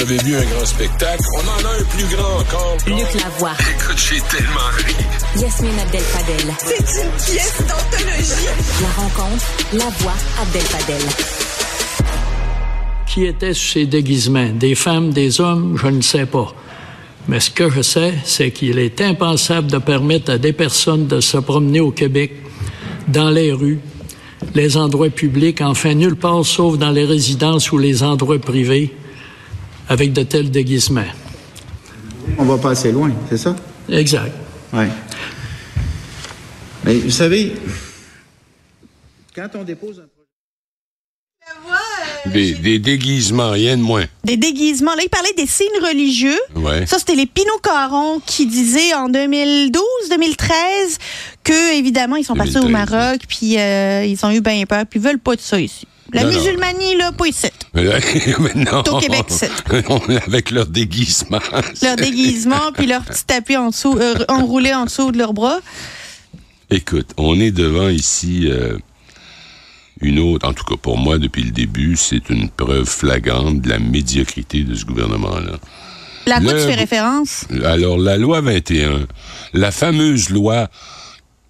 Vous avez vu un grand spectacle? On en a un plus grand encore. Luc Lavoie. Écoute, j'ai tellement ri. Yasmine Abdel-Fadel. C'est une pièce d'anthologie. La rencontre, la voix Abdel-Fadel. Qui était sur ces déguisements? Des femmes, des hommes? Je ne sais pas. Mais ce que je sais, c'est qu'il est impensable de permettre à des personnes de se promener au Québec, dans les rues, les endroits publics, enfin nulle part sauf dans les résidences ou les endroits privés, avec de tels déguisements. On va pas assez loin, c'est ça? Exact. Oui. Mais vous savez, quand on dépose un Des, des déguisements, rien de moins. Des déguisements. Là, il parlait des signes religieux. Ouais. Ça, c'était les Pinot Caron qui disaient en 2012, 2013 que, évidemment, ils sont passés au 2013, Maroc, puis euh, ils ont eu bien peur, puis ils veulent pas de ça ici. La Non, musulmanie, là, pas ici. Mais non. Au Québec, c'est. Avec leur déguisement. Leur déguisement, puis leur petit tapis en dessous, euh, enroulé en dessous de leurs bras. Écoute, on est devant ici euh, une autre, en tout cas pour moi depuis le début, c'est une preuve flagrante de la médiocrité de ce gouvernement-là. La quoi tu fais référence? Alors, la loi 21, la fameuse loi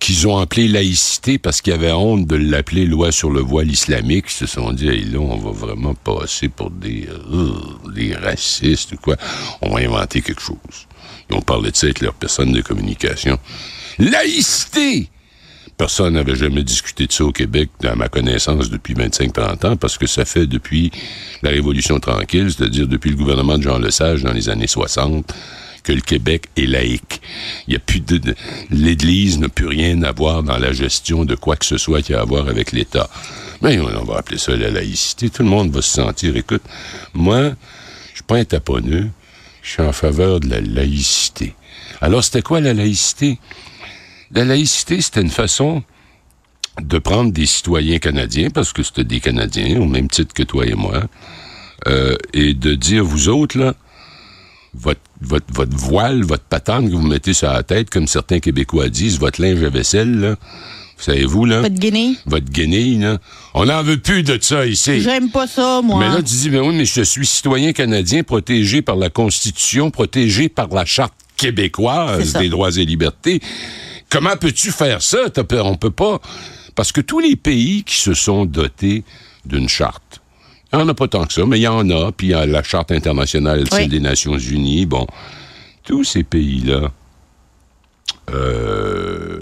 qu'ils ont appelée laïcité parce qu'ils avaient honte de l'appeler loi sur le voile islamique, ils se sont dit, hey, là, on va vraiment passer pour des, euh, des racistes ou quoi. On va inventer quelque chose. Ils ont parlé de ça avec leur personne de communication. Laïcité! Personne n'avait jamais discuté de ça au Québec, à ma connaissance, depuis 25-30 ans, parce que ça fait depuis la Révolution tranquille, c'est-à-dire depuis le gouvernement de Jean Lesage dans les années 60, que le Québec est laïque. Il y a plus de, l'Église n'a plus rien à voir dans la gestion de quoi que ce soit qui a à voir avec l'État. Mais on, on va appeler ça la laïcité. Tout le monde va se sentir, écoute, moi, je suis pas un taponneux, je suis en faveur de la laïcité. Alors, c'était quoi la laïcité? La laïcité, c'était une façon de prendre des citoyens canadiens, parce que c'était des Canadiens, au même titre que toi et moi, euh, et de dire, vous autres, là, votre, votre, votre voile, votre patente que vous mettez sur la tête, comme certains Québécois disent, votre linge à vaisselle, là, savez-vous, là, de guinée. votre guenille, là, on n'en veut plus de ça ici. J'aime pas ça, moi. Mais là, tu dis, mais oui, mais je suis citoyen canadien protégé par la Constitution, protégé par la Charte québécoise des droits et libertés. Comment peux-tu faire ça? T'as peur- On peut pas. Parce que tous les pays qui se sont dotés d'une charte, il n'y en a pas tant que ça, mais il y en a, puis il y a la Charte internationale Oui. celle des Nations unies, bon. Tous ces pays-là, euh,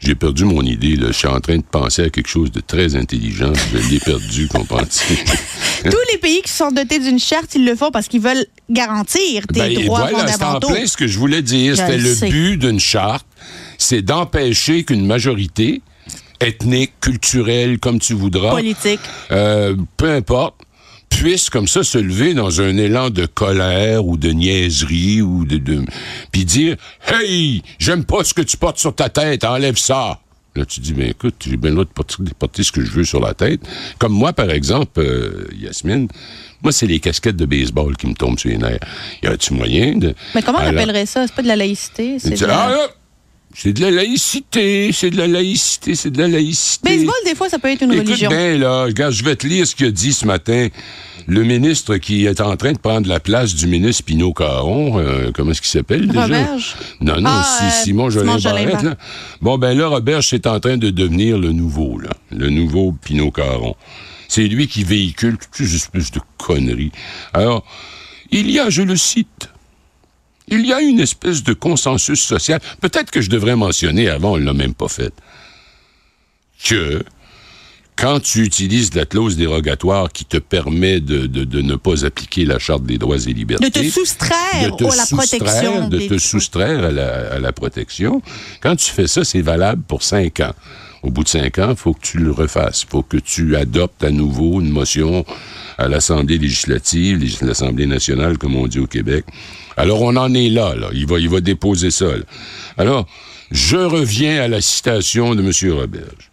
j'ai perdu mon idée, là. Je suis en train de penser à quelque chose de très intelligent. Je l'ai perdu, comprends-tu? Tous les pays qui sont dotés d'une charte, ils le font parce qu'ils veulent garantir des Ben, droits voilà, c'est en fondamentaux. plein ce que je voulais dire. C'était le but d'une charte, c'est d'empêcher qu'une majorité ethnique, culturelle, comme tu voudras, Politique. euh, peu importe, puisse comme ça se lever dans un élan de colère ou de niaiserie ou de, de puis dire hey j'aime pas ce que tu portes sur ta tête enlève ça là tu dis ben écoute j'ai bien le droit de porter, de porter ce que je veux sur la tête comme moi par exemple euh, Yasmine moi c'est les casquettes de baseball qui me tombent sur les nerfs y a-tu moyen de Mais comment on Alors- appellerait ça? C'est pas de la laïcité. C'est de la- ah, là, c'est de la laïcité c'est de la laïcité c'est de la laïcité Baseball, des fois, ça peut être une Écoute religion. bien, là, regarde, je vais te lire ce qu'il a dit ce matin. Le ministre qui est en train de prendre la place du ministre Pinot Caron, euh, comment est-ce qu'il s'appelle déjà? Roberge? Non, non, Ah, euh, Simon Jolin Barrette, là. Bon, ben là, Roberge, c'est en train de devenir le nouveau, là. Le nouveau Pinot Caron. C'est lui qui véhicule toutes ces espèces de conneries. Alors, il y a, je le cite, il y a une espèce de consensus social, peut-être que je devrais mentionner avant, on l'a même pas fait, que quand tu utilises la clause dérogatoire qui te permet de, de- de ne pas appliquer la Charte des droits et libertés, De te soustraire de te à la soustraire, protection. de des- te soustraire à la, à la protection. Quand tu fais ça, c'est valable pour cinq ans. Au bout de cinq ans, il faut que tu le refasses. Il faut que tu adoptes à nouveau une motion à l'Assemblée législative, légis- l'Assemblée nationale, comme on dit au Québec. Alors, on en est là, là. Il va, il va déposer ça. Alors, je reviens à la citation de M. Roberge.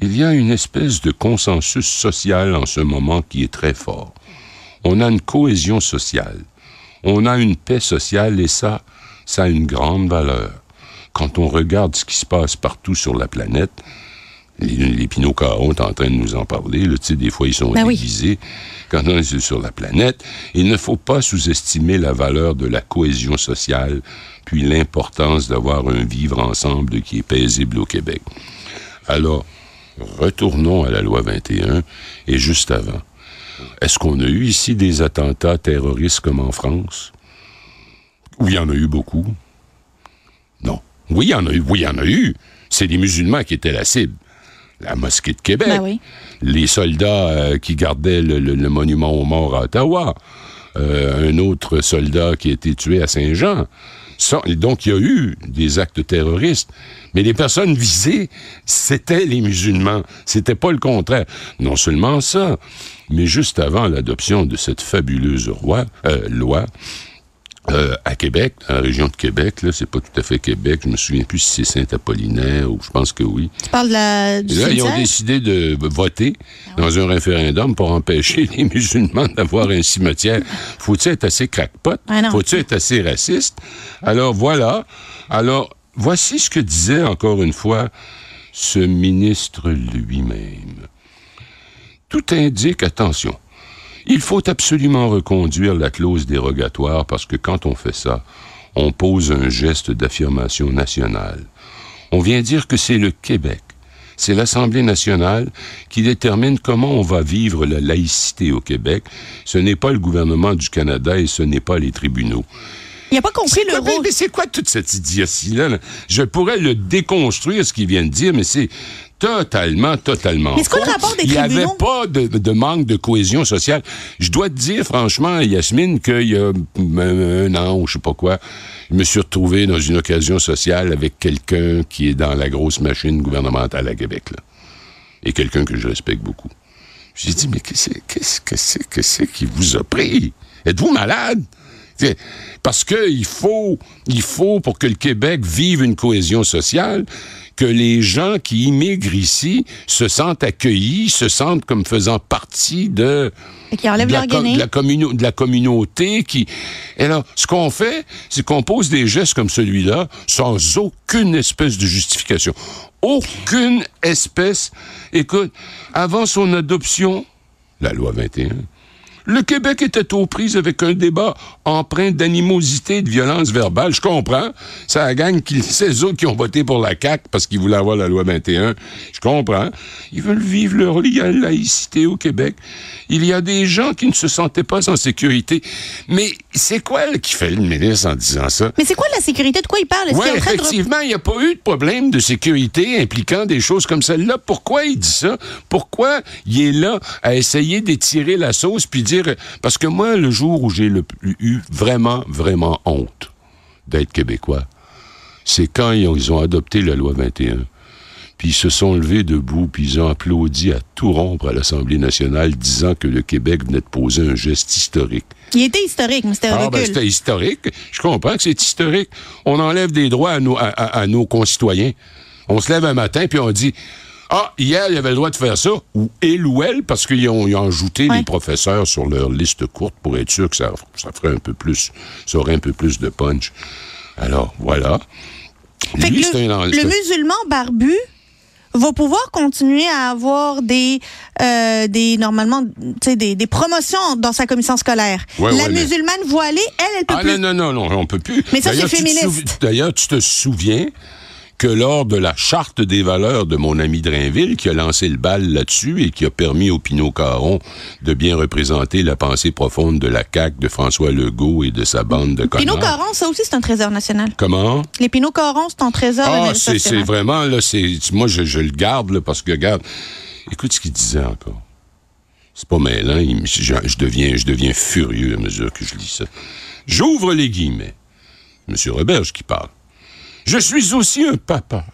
Il y a une espèce de consensus social en ce moment qui est très fort. On a une cohésion sociale. On a une paix sociale et ça, ça a une grande valeur. Quand on regarde ce qui se passe partout sur la planète, Les, Pinot Caron est en train de nous en parler. Là, tu sais, des fois, ils sont Ben oui. divisés quand on est sur la planète. Il ne faut pas sous-estimer la valeur de la cohésion sociale, puis l'importance d'avoir un vivre ensemble qui est paisible au Québec. Alors, retournons à la loi 21 et juste avant. Est-ce qu'on a eu ici des attentats terroristes comme en France? Où il y en a eu beaucoup? Non. Oui, il y en a eu. Oui, il y en a eu. C'est les musulmans qui étaient la cible. La mosquée de Québec. Ben oui. Les soldats euh, qui gardaient le, le- le monument aux morts à Ottawa. Euh, un autre soldat qui a été tué à Saint-Jean. Donc, il y a eu des actes terroristes. Mais les personnes visées, c'était les musulmans. C'était pas le contraire. Non seulement ça, mais juste avant l'adoption de cette fabuleuse roi- euh, loi, euh, à Québec, dans la région de Québec, là, c'est pas tout à fait Québec, je me souviens plus si c'est Saint-Apollinaire ou je pense que oui. Tu parles de la, du là, ils ont décidé de voter dans un référendum pour empêcher les musulmans d'avoir un cimetière. Faut-il être assez crackpot? Ah. Faut-il être assez raciste? Alors voilà. Alors, voici ce que disait encore une fois ce ministre lui-même. Tout indique, attention, il faut absolument reconduire la clause dérogatoire parce que quand on fait ça, on pose un geste d'affirmation nationale. On vient dire que c'est le Québec, c'est l'Assemblée nationale qui détermine comment on va vivre la laïcité au Québec. Ce n'est pas le gouvernement du Canada et ce n'est pas les tribunaux. Il n'a pas compris le quoi, rôle. mais c'est quoi toute cette idiotie-là? là? Je pourrais le déconstruire, ce qu'il vient de dire, mais c'est totalement, totalement Mais c'est quoi le faux. rapport des Il n'y avait pas de, de manque de cohésion sociale. Je dois te dire, franchement, Yasmine, qu'il y a un, an ou je sais pas quoi, je me suis retrouvé dans une occasion sociale avec quelqu'un qui est dans la grosse machine gouvernementale à Québec, là. Et quelqu'un que je respecte beaucoup. J'ai dit, mais qu'est-ce qu'est-ce que c'est que c'est qui vous a pris? Êtes-vous malade? Parce que il faut, il faut pour que le Québec vive une cohésion sociale, que les gens qui immigrent ici se sentent accueillis, se sentent comme faisant partie de, la, de la communo- de la communauté qui. Et alors, ce qu'on fait, c'est qu'on pose des gestes comme celui-là sans aucune espèce de justification. Aucune espèce. Écoute, avant son adoption, la loi 21, le Québec était aux prises avec un débat empreint d'animosité et de violence verbale. Je comprends. Ça la gang qui, ces autres qui ont voté pour la CAQ parce qu'ils voulaient avoir la loi 21. Je comprends. Ils veulent vivre leur la- laïcité au Québec. Il y a des gens qui ne se sentaient pas en sécurité. Mais c'est quoi là, qui fait le ministre en disant ça? Mais c'est quoi la sécurité? De quoi il parle? Oui, de... effectivement, il n'y a pas eu de problème de sécurité impliquant des choses comme celle-là. Pourquoi il dit ça? Pourquoi il est là à essayer d'étirer la sauce puis dire... Parce que moi, le jour où j'ai eu vraiment, vraiment honte d'être québécois, c'est quand ils ont, ils ont adopté la loi 21. Puis ils se sont levés debout, puis ils ont applaudi à tout rompre à l'Assemblée nationale, disant que le Québec venait de poser un geste historique. Il était historique, mais c'était Ah, ben, c'était historique. Je comprends que c'est historique. On enlève des droits à nos, à, à- à nos concitoyens. On se lève un matin puis on dit Ah, hier, il avait le droit de faire ça, ou il ou elle, parce qu'ils ont, ils ont ajouté Ouais. les professeurs sur leur liste courte pour être sûr que ça, ça ferait un peu plus, ça aurait un peu plus de punch. Alors, voilà. Fait Lui, que c'est le, un- le musulman barbu va pouvoir continuer à avoir des, euh, des normalement, des, des promotions dans sa commission scolaire. Ouais, la ouais, mais- musulmane voilée, elle, elle peut Ah plus. non, non, non, non, on peut plus. Mais ça, c'est féministe. D'ailleurs, tu te souviens que lors de la charte des valeurs de mon ami Drainville, qui a lancé le bal là-dessus et qui a permis au Pinot Caron de bien représenter la pensée profonde de la CAQ, de François Legault et de sa bande de connards. Pinot Caron, ça aussi, c'est un trésor national. Comment? Les Pinot Caron, c'est un trésor Ah, Mélissa c'est vraiment, là, c'est. Moi, je, je le garde, là, parce que, regarde, écoute ce qu'il disait encore. C'est pas mêlant, il je, je deviens, je deviens furieux à mesure que je lis ça. J'ouvre les guillemets. Monsieur Roberge qui parle. Je suis aussi un papa.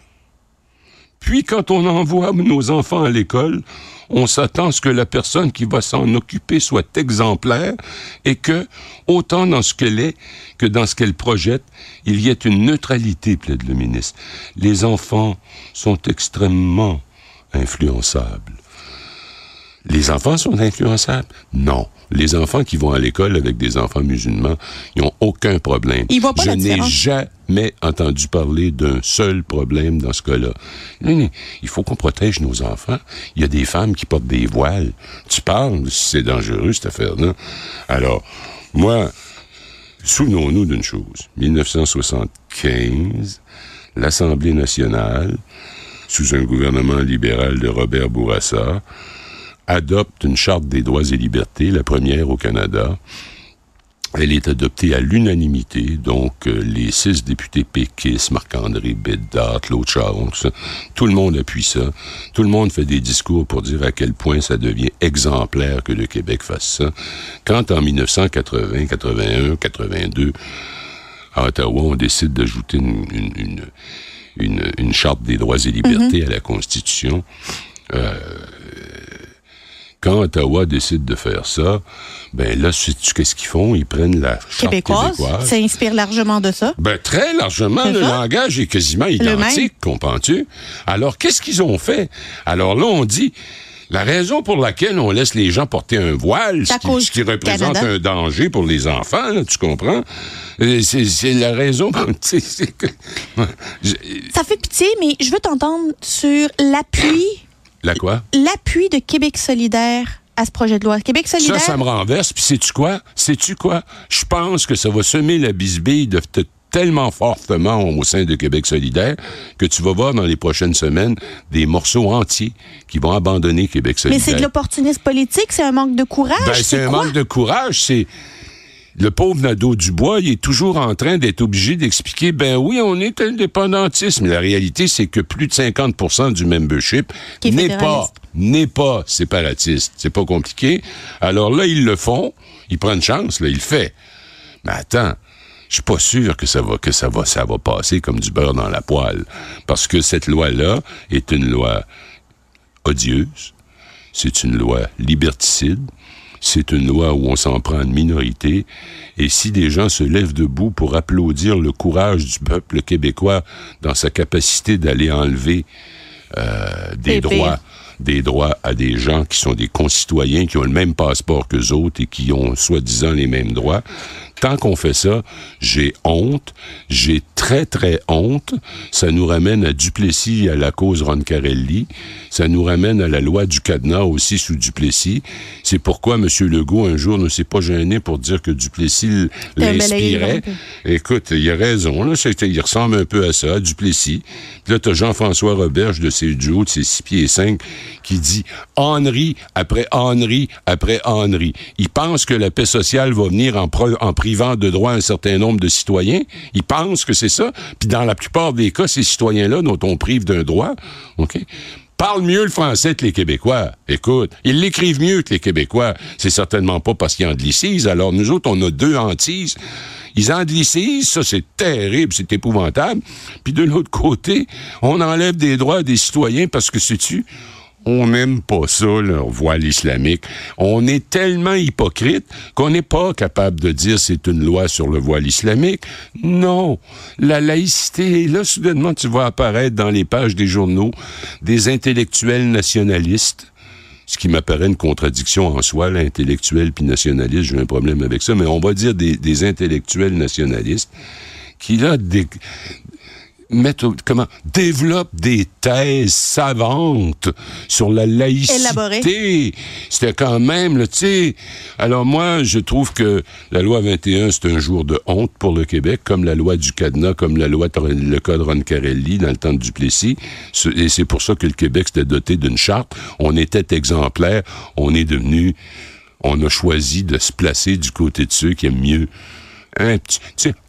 Puis, quand on envoie nos enfants à l'école, on s'attend à ce que la personne qui va s'en occuper soit exemplaire et que, autant dans ce qu'elle est que dans ce qu'elle projette, il y ait une neutralité, plaide le ministre. Les enfants sont extrêmement influençables. Les enfants sont influençables? Non. Les enfants qui vont à l'école avec des enfants musulmans, ils n'ont aucun problème. Ils voient pas Je n'ai jamais entendu parler d'un seul problème dans ce cas-là. Il faut qu'on protège nos enfants. Il y a des femmes qui portent des voiles. Tu parles, c'est dangereux cette affaire-là. Alors, moi, souvenons-nous d'une chose. 1975, l'Assemblée nationale, sous un gouvernement libéral de Robert Bourassa, adopte une charte des droits et libertés, la première au Canada. Elle est adoptée à l'unanimité, donc euh, les six députés péquistes, Marc-André Bédard, Claude Charon, tout ça, tout le monde appuie ça. Tout le monde fait des discours pour dire à quel point ça devient exemplaire que le Québec fasse ça. Quand en 1980, 81, 82, à Ottawa, on décide d'ajouter une, une, une, une- une charte des droits et libertés à la Constitution, quand Ottawa décide de faire ça, ben là, sais-tu qu'est-ce qu'ils font? Ils prennent la charte Québécoise, québécoise. ça inspire largement de ça. Ben, très largement, le ça. langage est quasiment identique, comprends-tu? Alors, qu'est-ce qu'ils ont fait? Alors là, on dit, la raison pour laquelle on laisse les gens porter un voile, ce qui, ce représente Canada. un danger pour les enfants, là, tu comprends? Euh, C'est la raison, que... Je- Ça fait pitié, mais je veux t'entendre sur l'appui, La quoi? l'appui de Québec solidaire à ce projet de loi. Québec Ça, solidaire. ça me renverse. Puis sais-tu quoi? Sais-tu quoi? Je pense que ça va semer la bisbille de te- tellement fortement au sein de Québec solidaire que tu vas voir dans les prochaines semaines des morceaux entiers qui vont abandonner Québec mais solidaire. c'est de l'opportunisme politique, c'est un manque de courage. Ben, c'est un quoi? manque de courage. C'est le pauvre Nadeau Dubois, il est toujours en train d'être obligé d'expliquer, ben oui, on est indépendantiste, mais la réalité, c'est que plus de 50% du membership n'est pas, n'est pas séparatiste. C'est pas compliqué. Alors là, ils le font. Ils prennent chance, là, ils le font. Mais attends, je suis pas sûr que ça va que ça va ça va passer comme du beurre dans la poêle parce que cette loi là est une loi odieuse, c'est une loi liberticide, c'est une loi où on s'en prend à une minorité et si des gens se lèvent debout pour applaudir le courage du peuple québécois dans sa capacité d'aller enlever euh, des Pépé. droits des droits à des gens qui sont des concitoyens, qui ont le même passeport que autres et qui ont soi-disant les mêmes droits. Tant qu'on fait ça, j'ai honte, j'ai très très honte. Ça nous ramène à Duplessis et à la cause Roncarelli. Ça nous ramène à la loi du cadenas aussi sous Duplessis. C'est pourquoi M. Legault un jour ne s'est pas gêné pour dire que Duplessis l'inspirait. Écoute, il a raison, là. Il ressemble un peu à ça, à Duplessis. Puis là, t'as Jean-François Roberge de ses duos, de ses six pieds et cinq, qui dit Henri après Henri après Henri. Il pense que la paix sociale va venir en, en privant de droit un certain nombre de citoyens. Il pense que c'est ça. Puis dans la plupart des cas, ces citoyens-là dont on prive d'un droit, OK? Parlent mieux le français que les Québécois. Écoute, ils l'écrivent mieux que les Québécois. C'est certainement pas parce qu'ils anglicisent. Alors, nous autres, on a deux hantises. Ils anglicisent, ça c'est terrible, c'est épouvantable. Puis de l'autre côté, on enlève des droits des citoyens parce que, sais-tu, on n'aime pas ça, leur voile islamique. On est tellement hypocrite qu'on n'est pas capable de dire c'est une loi sur le voile islamique. Non. La laïcité, là, soudainement, tu vas apparaître dans les pages des journaux des intellectuels nationalistes. Ce qui m'apparaît une contradiction en soi, l'intellectuel puis nationaliste, j'ai un problème avec ça, mais on va dire des, des intellectuels nationalistes qui, là, dé- mettent, comment, développent des thèses savantes sur la laïcité. C'était quand même, tu sais. Alors moi, je trouve que la loi 21, c'est un jour de honte pour le Québec, comme la loi du cadenas, comme la loi, le code Roncarelli dans le temps de Duplessis. Et c'est pour ça que le Québec s'était doté d'une charte. On était exemplaire. On est devenu, on a choisi de se placer du côté de ceux qui aiment mieux. Un petit,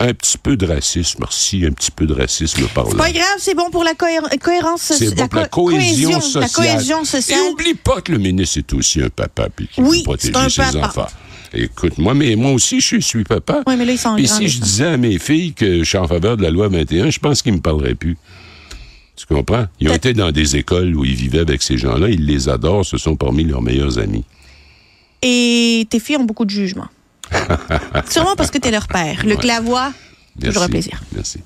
un petit peu de racisme, merci, un petit peu de racisme par là. Pas grave, c'est bon pour la cohér- cohérence C'est sociale. bon pour la cohésion, sociale. La cohésion sociale. Et oublie pas que le ministre est aussi un papa puis qui Oui, veut protéger c'est ses papa. enfants. Écoute, moi, mais moi aussi, je suis papa. Oui, mais là, ils sont Et si je disais à mes filles que je suis en faveur de la loi 21, je pense qu'ils me parleraient plus. Tu comprends? Ils ont été dans des écoles où ils vivaient avec ces gens-là. Ils les adorent. Ce sont parmi leurs meilleurs amis. Et tes filles ont beaucoup de jugement. Sûrement parce que t'es leur père. Le clavois, toujours un plaisir. Merci.